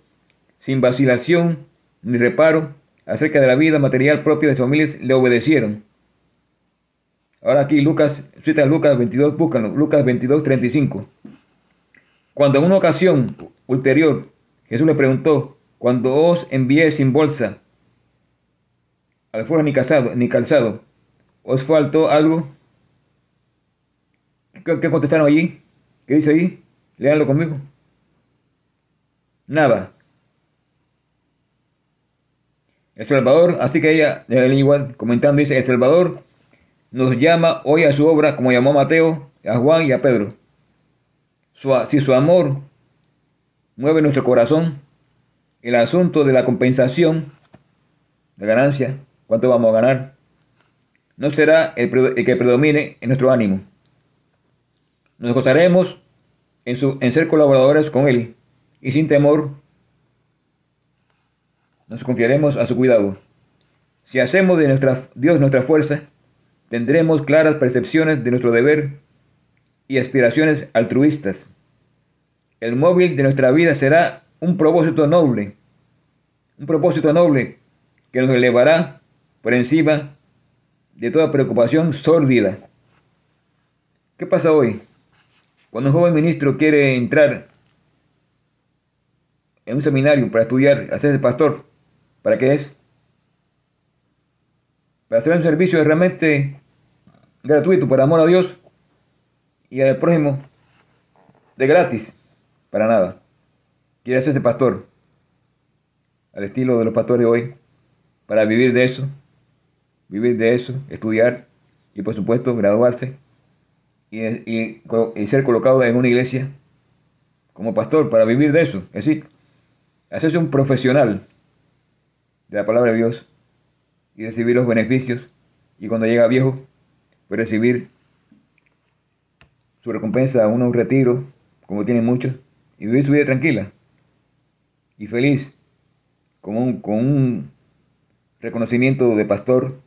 sin vacilación ni reparo acerca de la vida material propia de sus familias, le obedecieron. Ahora aquí Lucas, cita Lucas 22, búscalo, Lucas 22, 35. Cuando en una ocasión ulterior Jesús le preguntó, cuando os envié sin bolsa, alforja ni calzado, ni calzado, ¿os faltó algo? ¿Qué, contestaron allí? ¿Qué dice ahí? Léanlo conmigo. Nada. El Salvador, así que ella, igual comentando, dice, El Salvador nos llama hoy a su obra como llamó a Mateo, a Juan y a Pedro. Si su amor mueve nuestro corazón, el asunto de la compensación, de ganancia, cuánto vamos a ganar, no será el, que predomine en nuestro ánimo. Nos gozaremos en, su, en ser colaboradores con Él y sin temor nos confiaremos a su cuidado. Si hacemos de nuestra, Dios nuestra fuerza, tendremos claras percepciones de nuestro deber y aspiraciones altruistas. El móvil de nuestra vida será un propósito noble, un propósito noble que nos elevará por encima de toda preocupación sórdida. ¿Qué pasa hoy? Cuando un joven ministro quiere entrar en un seminario para estudiar, hacerse pastor, ¿para qué es? Para hacer un servicio realmente gratuito, por amor a Dios y al prójimo, de gratis, para nada. Quiere hacerse pastor, al estilo de los pastores hoy, para vivir de eso, vivir de eso, estudiar y por supuesto graduarse y, ser colocado en una iglesia como pastor para vivir de eso. Es decir, hacerse un profesional de la palabra de Dios y recibir los beneficios y cuando llega viejo, puede recibir su recompensa a un retiro, como tienen muchos, y vivir su vida tranquila y feliz, con un, con un reconocimiento de pastor.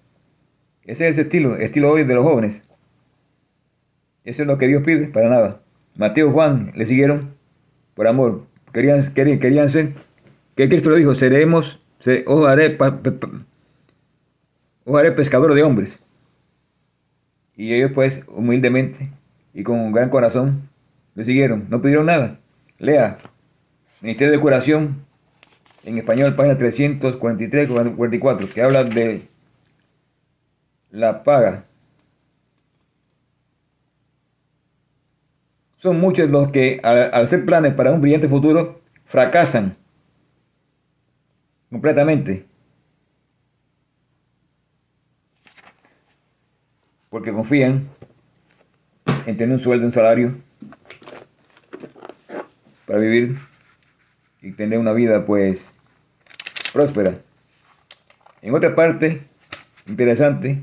Ese es el estilo, estilo hoy de los jóvenes. Eso es lo que Dios pide, para nada. Mateo y Juan le siguieron por amor. Querían, querían, querían ser, que Cristo lo dijo, seremos, se, os, haré, haré pescador de hombres. Y ellos pues humildemente y con un gran corazón le siguieron, no pidieron nada. Lea, Ministerio de Curación, en español, página 343-44, que habla de la paga Son muchos los que al, hacer planes para un brillante futuro fracasan completamente. Porque confían en tener un sueldo, un salario para vivir y tener una vida pues próspera. En otra parte, interesante,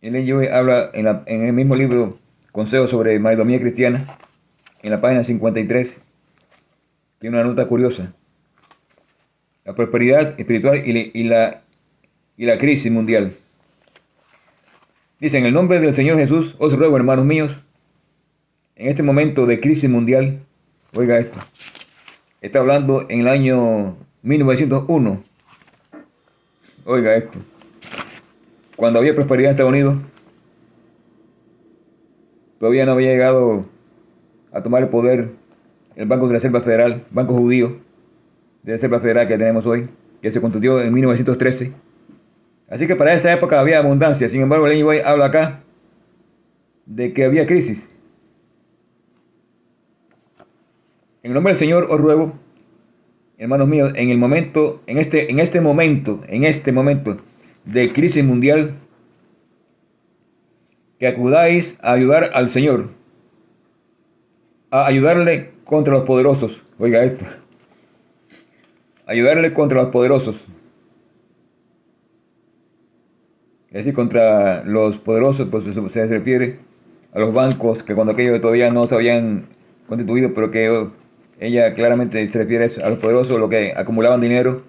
el habla en, en el mismo libro Consejo sobre mayordomía cristiana, en la página 53, tiene una nota curiosa. La prosperidad espiritual y, la, y la crisis mundial. Dice, en el nombre del Señor Jesús, os ruego, hermanos míos, en este momento de crisis mundial, oiga esto, está hablando en el año 1901, oiga esto, cuando había prosperidad en Estados Unidos, Todavía no había llegado a tomar el poder el Banco de la Reserva Federal, Banco Judío de la Reserva Federal que tenemos hoy, que se constituyó en 1913. Así que para esa época había abundancia. Sin embargo, White habla acá de que había crisis. En el nombre del Señor os ruego, hermanos míos, en el momento, en este, en este momento, en este momento de crisis mundial, que acudáis a ayudar al Señor, a ayudarle contra los poderosos. Oiga esto. Ayudarle contra los poderosos. Es decir, contra los poderosos, pues se refiere a los bancos que cuando aquellos todavía no se habían constituido, pero que ella claramente se refiere a los poderosos, los que acumulaban dinero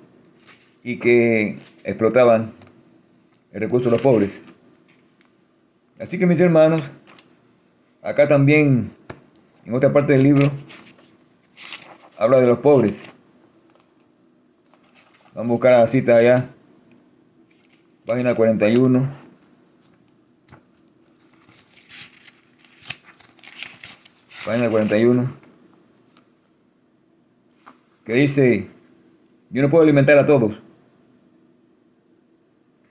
y que explotaban el recurso de los pobres. Así que mis hermanos, acá también en otra parte del libro, habla de los pobres. Vamos a buscar la cita allá, página 41. Página 41. Que dice, yo no puedo alimentar a todos.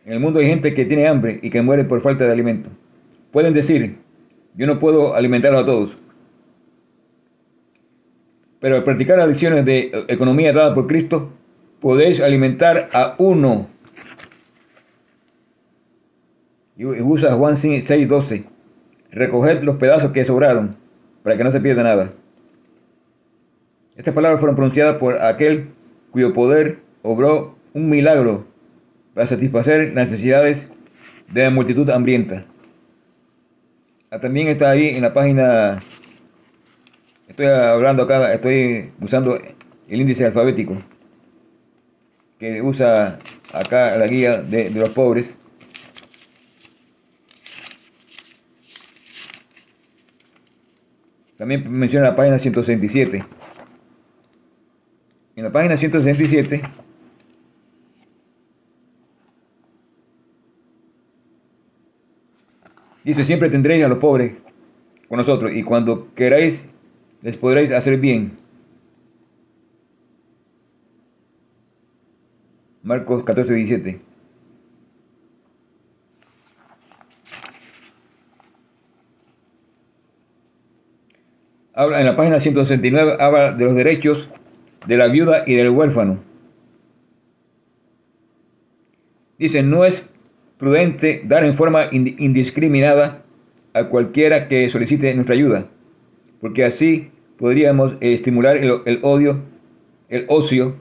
En el mundo hay gente que tiene hambre y que muere por falta de alimento. Pueden decir, yo no puedo alimentar a todos. Pero al practicar las lecciones de economía dada por Cristo, podéis alimentar a uno. Y usa Juan 6:12. Recoged los pedazos que sobraron, para que no se pierda nada. Estas palabras fueron pronunciadas por aquel cuyo poder obró un milagro para satisfacer las necesidades de la multitud hambrienta. Ah, también está ahí en la página, estoy hablando acá, estoy usando el índice alfabético que usa acá la guía de, de los pobres. También menciona la página 167. En la página 167 dice, siempre tendréis a los pobres con nosotros y cuando queráis les podréis hacer bien. Marcos 14, 17. Habla en la página 169 habla de los derechos de la viuda y del huérfano. Dice, no es prudente dar en forma indiscriminada a cualquiera que solicite nuestra ayuda, porque así podríamos estimular el, odio, el ocio,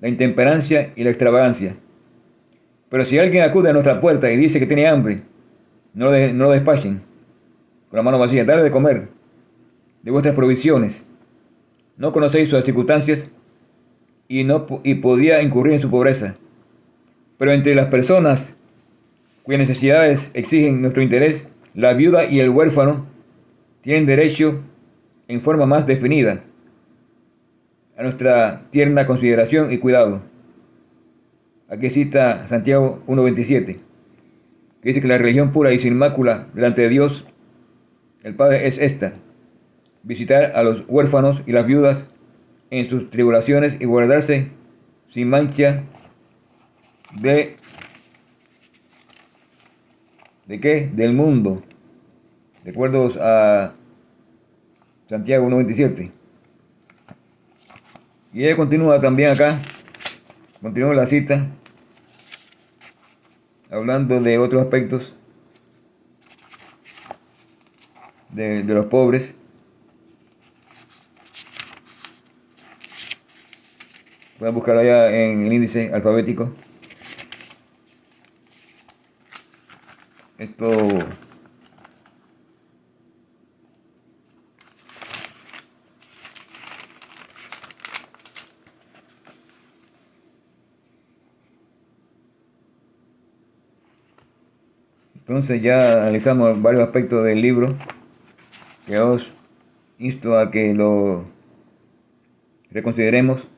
la intemperancia y la extravagancia. Pero si alguien acude a nuestra puerta y dice que tiene hambre, no lo, no lo despachen con la mano vacía, dale de comer de vuestras provisiones. No conocéis sus circunstancias y, no, y podía incurrir en su pobreza. Pero entre las personas cuyas necesidades exigen nuestro interés, la viuda y el huérfano tienen derecho en forma más definida a nuestra tierna consideración y cuidado. Aquí cita Santiago 1.27, que dice que la religión pura y sin mácula delante de Dios, el Padre, es esta, visitar a los huérfanos y las viudas en sus tribulaciones y guardarse sin mancha de ¿De qué? Del mundo. De acuerdo a Santiago 97. Y ella continúa también acá. Continúa la cita. Hablando de otros aspectos. De, de los pobres. Voy a buscar allá en el índice alfabético. Esto Entonces ya analizamos varios aspectos del libro que os insto a que lo reconsideremos.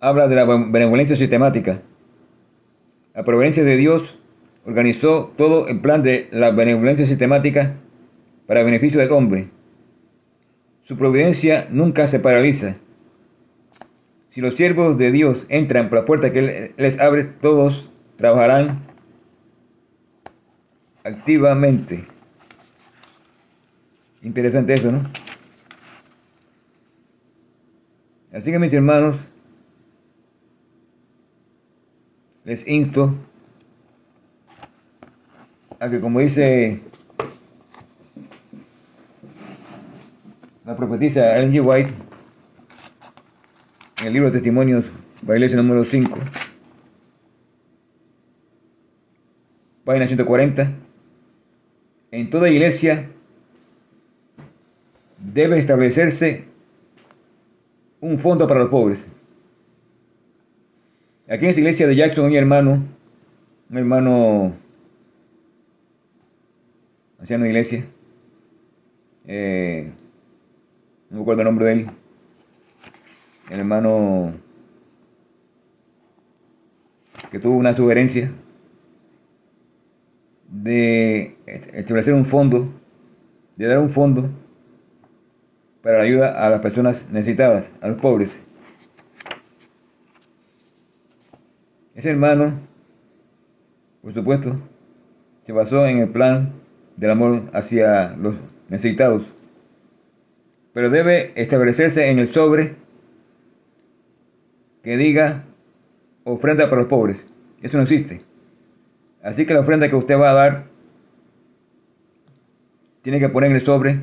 Habla de la benevolencia sistemática. La providencia de Dios organizó todo el plan de la benevolencia sistemática para beneficio del hombre. Su providencia nunca se paraliza. Si los siervos de Dios entran por la puerta que les abre, todos trabajarán activamente. Interesante eso, ¿no? Así que mis hermanos, les insto a que como dice la profetisa Ellen G. White en el libro de testimonios iglesia número 5 página 140 en toda iglesia debe establecerse un fondo para los pobres Aquí en esta iglesia de Jackson, mi hermano, un hermano anciano de iglesia. Eh, no me acuerdo el nombre de él. El hermano que tuvo una sugerencia de establecer un fondo, de dar un fondo para la ayuda a las personas necesitadas, a los pobres. Ese hermano, por supuesto, se basó en el plan del amor hacia los necesitados, pero debe establecerse en el sobre que diga ofrenda para los pobres. Eso no existe. Así que la ofrenda que usted va a dar tiene que poner en el sobre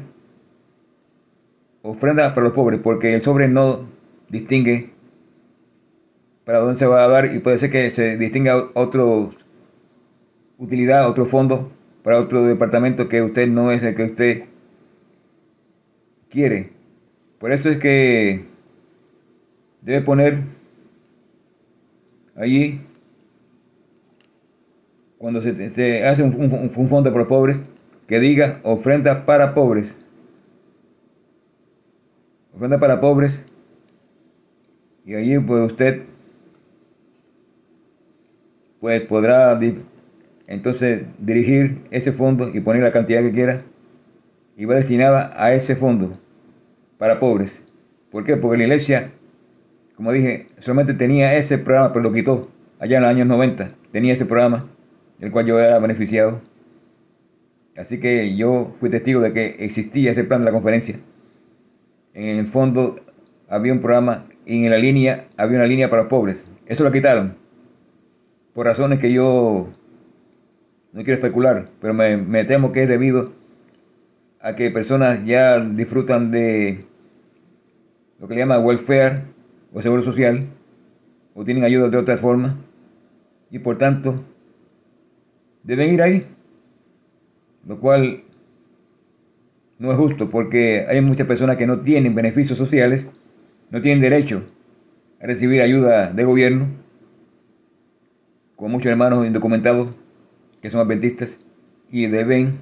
ofrenda para los pobres, porque el sobre no distingue para dónde se va a dar y puede ser que se distinga otro utilidad, otro fondo para otro departamento que usted no es el que usted quiere. Por eso es que debe poner allí cuando se, hace un, un, fondo para pobres que diga ofrenda para pobres. Ofrenda para pobres. Y allí pues usted pues podrá entonces dirigir ese fondo y poner la cantidad que quiera y va destinada a ese fondo para pobres. ¿Por qué? Porque la iglesia, como dije, solamente tenía ese programa, pero lo quitó allá en los años 90. Tenía ese programa del cual yo era beneficiado. Así que yo fui testigo de que existía ese plan de la conferencia. En el fondo había un programa y en la línea había una línea para los pobres. Eso lo quitaron. Por razones que yo no quiero especular, pero me, temo que es debido a que personas ya disfrutan de lo que le llama welfare o seguro social o tienen ayuda de otras formas y por tanto deben ir ahí, lo cual no es justo porque hay muchas personas que no tienen beneficios sociales, no tienen derecho a recibir ayuda de gobierno, con muchos hermanos indocumentados que son adventistas y deben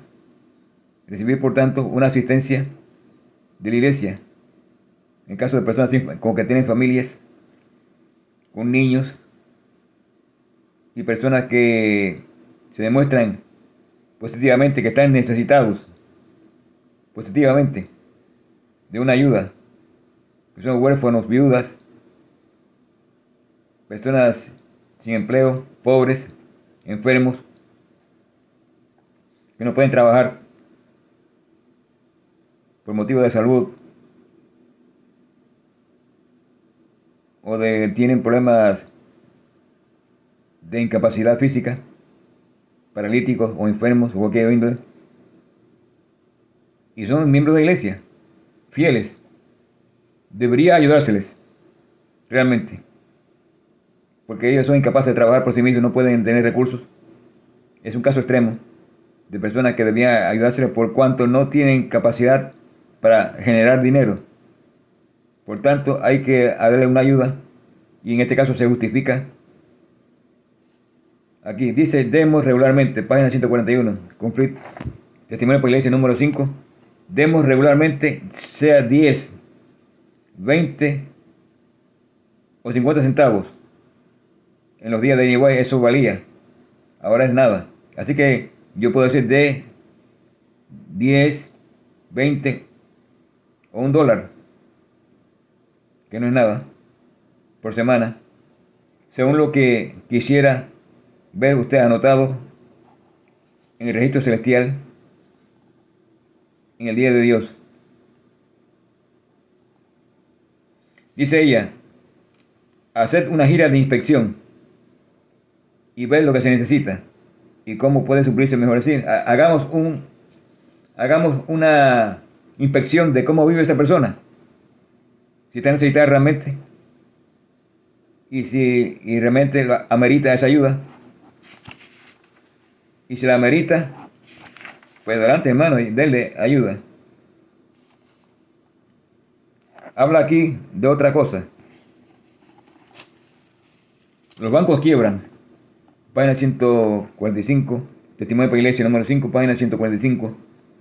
recibir por tanto una asistencia de la iglesia en caso de personas como que tienen familias con niños y personas que se demuestran positivamente que están necesitados positivamente de una ayuda, que son huérfanos, viudas, personas sin empleo, pobres, enfermos, que no pueden trabajar por motivo de salud o de tienen problemas de incapacidad física, paralíticos o enfermos o cualquier índole, y son miembros de la iglesia, fieles, debería ayudárseles, realmente, porque ellos son incapaces de trabajar por sí mismos, no pueden tener recursos. Es un caso extremo de personas que debían ayudárseles por cuanto no tienen capacidad para generar dinero. Por tanto, hay que darle una ayuda y en este caso se justifica. Aquí dice, demos regularmente, página 141, conflicto, testimonio por iglesia número 5, demos regularmente, sea 10, 20 o 50 centavos. En los días de Nihuay eso valía, ahora es nada. Así que yo puedo decir de 10, 20 o un dólar, que no es nada, por semana, según lo que quisiera ver usted anotado en el registro celestial en el día de Dios. Dice ella, hacer una gira de inspección y ver lo que se necesita y cómo puede suplirse mejor. Es hagamos un hagamos una inspección de cómo vive esa persona. Si está necesitada realmente. Y si y realmente amerita esa ayuda. Y si la amerita, pues adelante hermano y denle ayuda. Habla aquí de otra cosa. Los bancos quiebran. Página 145, Testimonio para Iglesia número 5, página 145,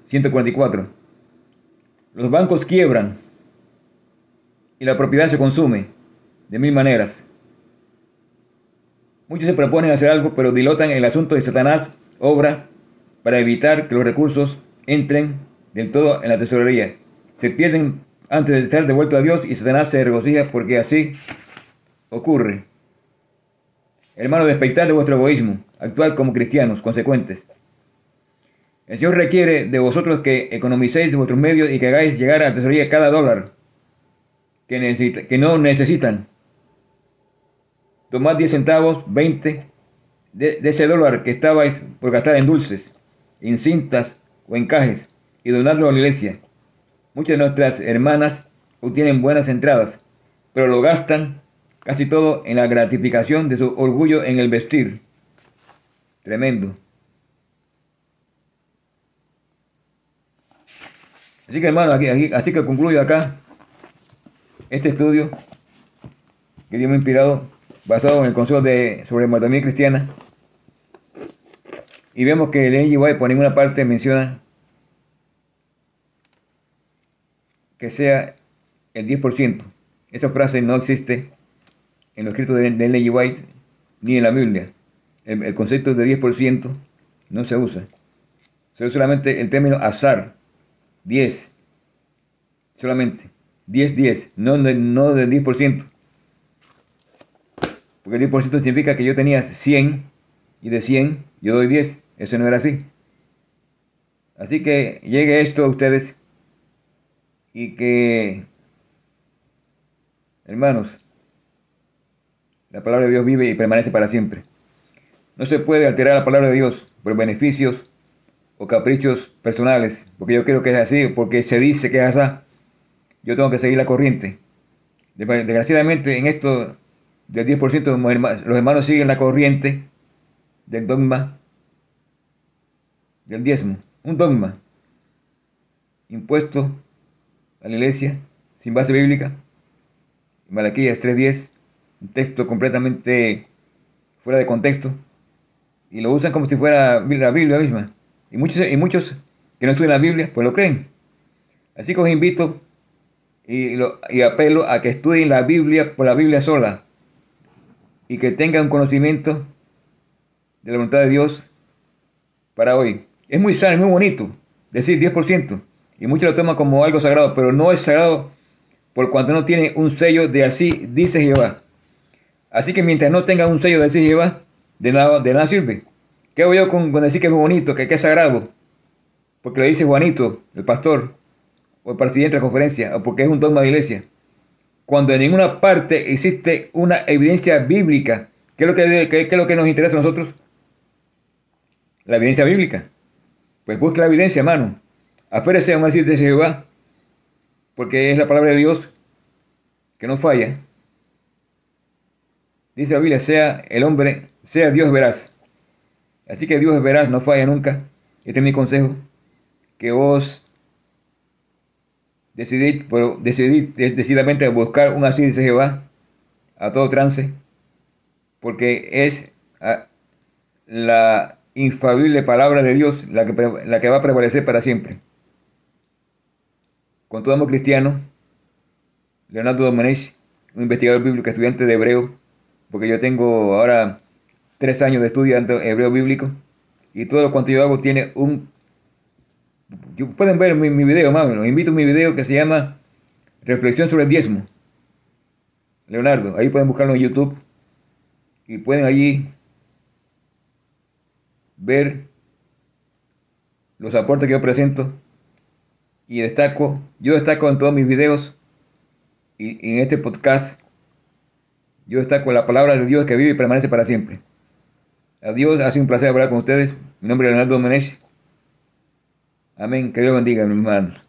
144. Los bancos quiebran y la propiedad se consume de mil maneras. Muchos se proponen hacer algo, pero dilotan el asunto de Satanás, obra para evitar que los recursos entren del todo en la tesorería. Se pierden antes de ser devueltos a Dios y Satanás se regocija porque así ocurre. Hermano, despeitar de vuestro egoísmo, actuar como cristianos consecuentes. El Señor requiere de vosotros que economicéis vuestros medios y que hagáis llegar a la tesorería cada dólar que, que no necesitan. Tomad 10 centavos, 20 de, de, ese dólar que estabais por gastar en dulces, en cintas o encajes y donadlo a la iglesia. Muchas de nuestras hermanas obtienen buenas entradas, pero lo gastan casi todo en la gratificación de su orgullo en el vestir. Tremendo. Así que hermano, aquí, aquí, así que concluyo acá este estudio que Dios me ha inspirado, basado en el consejo de, sobre mordomía cristiana. Y vemos que el NGY por ninguna parte menciona que sea el 10%. Esa frase no existe en los escritos de, de White ni en la Biblia. El, concepto de 10% no se usa. Se usa solamente el término azar, 10, solamente. 10, 10, no, no del 10%. Porque el 10% significa que yo tenía 100 y de 100 yo doy 10. Eso no era así. Así que llegue esto a ustedes y que, hermanos, la palabra de Dios vive y permanece para siempre. No se puede alterar la palabra de Dios por beneficios o caprichos personales, porque yo creo que es así, porque se dice que es así. Yo tengo que seguir la corriente. Desgraciadamente, en esto del 10%, los hermanos siguen la corriente del dogma del diezmo. Un dogma impuesto a la iglesia sin base bíblica. Malaquías 3.10 un texto completamente fuera de contexto, y lo usan como si fuera la Biblia misma. Y muchos, y muchos que no estudian la Biblia, pues lo creen. Así que os invito y, lo, y apelo a que estudien la Biblia por la Biblia sola y que tengan conocimiento de la voluntad de Dios para hoy. Es muy sano, es muy bonito decir 10%. Y muchos lo toman como algo sagrado, pero no es sagrado por cuanto no tiene un sello de así dice Jehová. Así que mientras no tenga un sello de así lleva, de nada, de sirve. ¿Qué hago yo con, decir que es bonito, que, es sagrado? Porque le dice Juanito, el pastor, o el presidente de la conferencia, o porque es un dogma de iglesia. Cuando en ninguna parte existe una evidencia bíblica, ¿qué es lo que, es lo que nos interesa a nosotros? La evidencia bíblica. Pues busque la evidencia, hermano. Aférese a un decir de Jehová, porque es la palabra de Dios que no falla. Dice la Biblia, sea el hombre, sea Dios veraz. Así que Dios veraz, no falla nunca. Este es mi consejo. Que vos decidid, decidid decididamente buscar un así dice Jehová a todo trance, porque es ah, la infalible palabra de Dios la que, la que va a prevalecer para siempre. Con todo amor cristiano, Leonardo Domenech, un investigador bíblico, estudiante de hebreo, porque yo tengo ahora tres años de estudiando hebreo bíblico y todo lo cuanto yo hago tiene un... pueden ver mi, mi video más o invito a mi video que se llama Reflexión sobre el diezmo. Leonardo, ahí pueden buscarlo en YouTube y pueden allí ver los aportes que yo presento y destaco, yo destaco en todos mis videos y en este podcast yo está con la palabra de Dios que vive y permanece para siempre. Adiós, ha sido un placer hablar con ustedes. Mi nombre es Leonardo Menech. Amén. Que Dios bendiga, mi hermano.